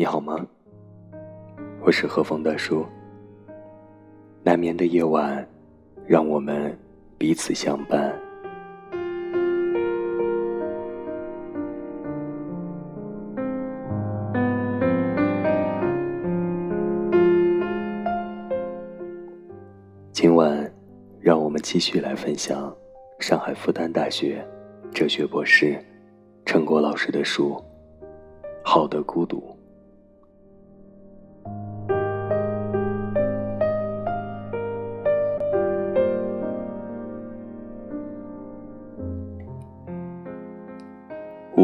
你好吗？我是何风大叔。难眠的夜晚，让我们彼此相伴。今晚，让我们继续来分享上海复旦大学哲学博士陈果老师的书《好的孤独》。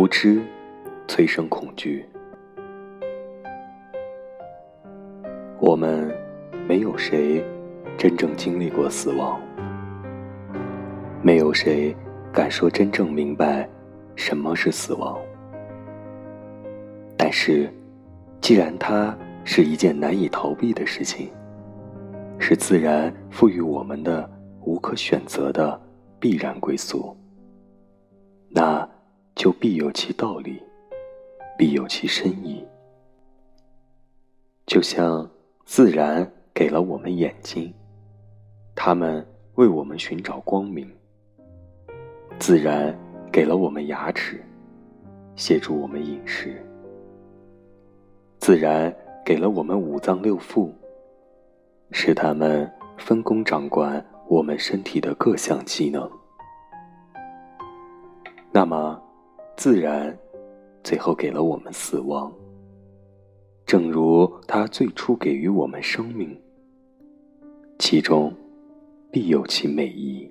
无知催生恐惧。我们没有谁真正经历过死亡，没有谁敢说真正明白什么是死亡。但是，既然它是一件难以逃避的事情，是自然赋予我们的无可选择的必然归宿，那。就必有其道理，必有其深意。就像自然给了我们眼睛，它们为我们寻找光明；自然给了我们牙齿，协助我们饮食；自然给了我们五脏六腑，使它们分工掌管我们身体的各项机能。那么。自然，最后给了我们死亡。正如他最初给予我们生命，其中必有其美意。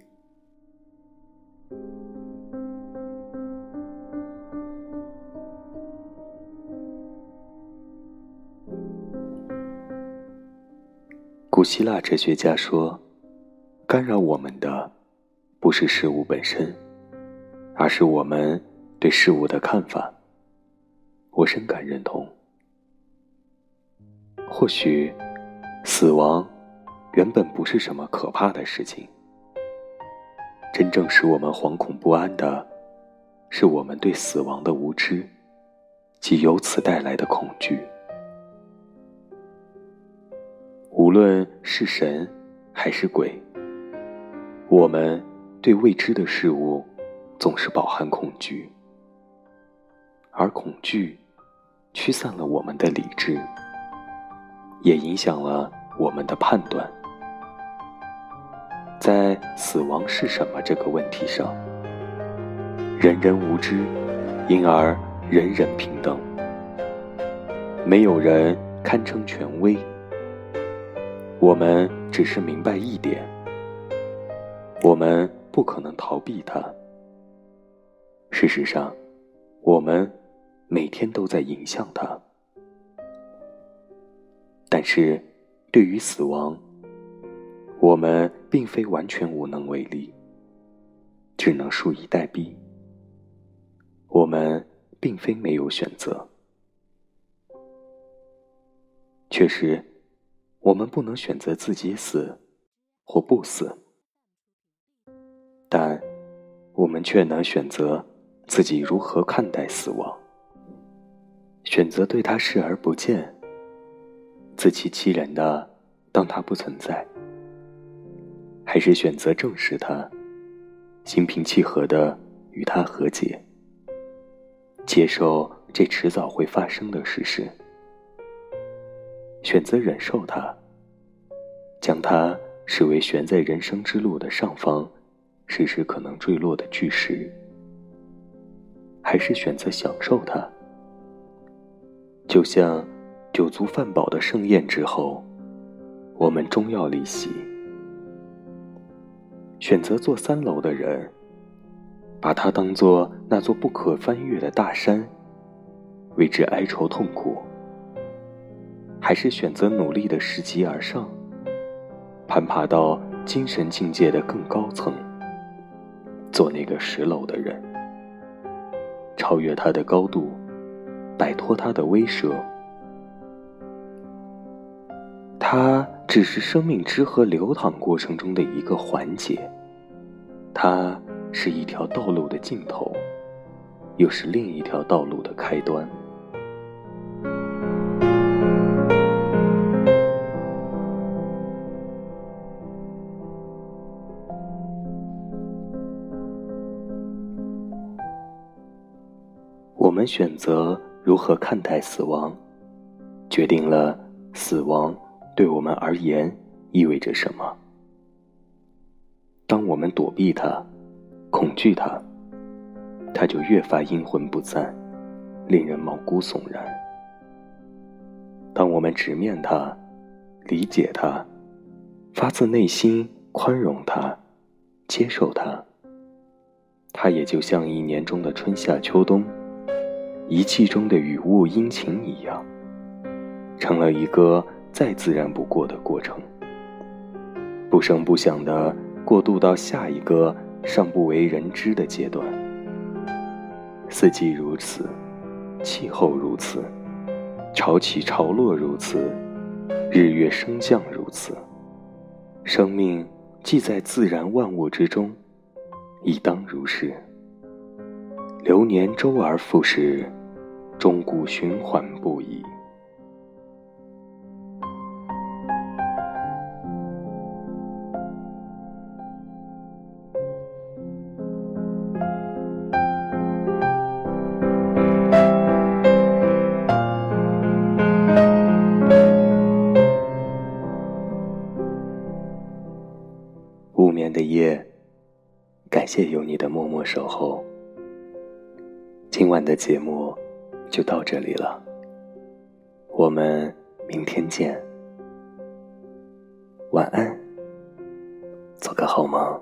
古希腊哲学家说：“干扰我们的，不是事物本身，而是我们。”对事物的看法，我深感认同。或许，死亡原本不是什么可怕的事情。真正使我们惶恐不安的，是我们对死亡的无知，及由此带来的恐惧。无论是神还是鬼，我们对未知的事物总是饱含恐惧。而恐惧驱散了我们的理智，也影响了我们的判断。在死亡是什么这个问题上，人人无知，因而人人平等。没有人堪称权威。我们只是明白一点：我们不可能逃避它。事实上，我们。每天都在影响他，但是，对于死亡，我们并非完全无能为力，只能数以待毙。我们并非没有选择，确实，我们不能选择自己死或不死，但我们却能选择自己如何看待死亡。选择对他视而不见，自欺欺人的当他不存在，还是选择正视他，心平气和的与他和解，接受这迟早会发生的事实，选择忍受他，将他视为悬在人生之路的上方，时时可能坠落的巨石，还是选择享受它？就像酒足饭饱的盛宴之后，我们终要离席。选择坐三楼的人，把它当做那座不可翻越的大山，为之哀愁痛苦；还是选择努力的拾级而上，攀爬到精神境界的更高层，做那个十楼的人，超越它的高度。摆脱它的威慑。它只是生命之河流淌过程中的一个环节它是一条道路的尽头又是另一条道路的开端。我们选择如何看待死亡，决定了死亡对我们而言意味着什么。当我们躲避它，恐惧它，它就越发阴魂不散，令人毛骨悚然。当我们直面它，理解它，发自内心宽容它，接受它，它也就像一年中的春夏秋冬，一季中的雨雾阴晴一样，成了一个再自然不过的过程，不声不响的过渡到下一个尚不为人知的阶段。四季如此，气候如此，潮起潮落如此，日月升降如此，生命既在自然万物之中。亦当如是。流年周而复始，终故循环不已。无眠的夜。感谢有你的默默守候。今晚的节目就到这里了，我们明天见。晚安，做个好梦。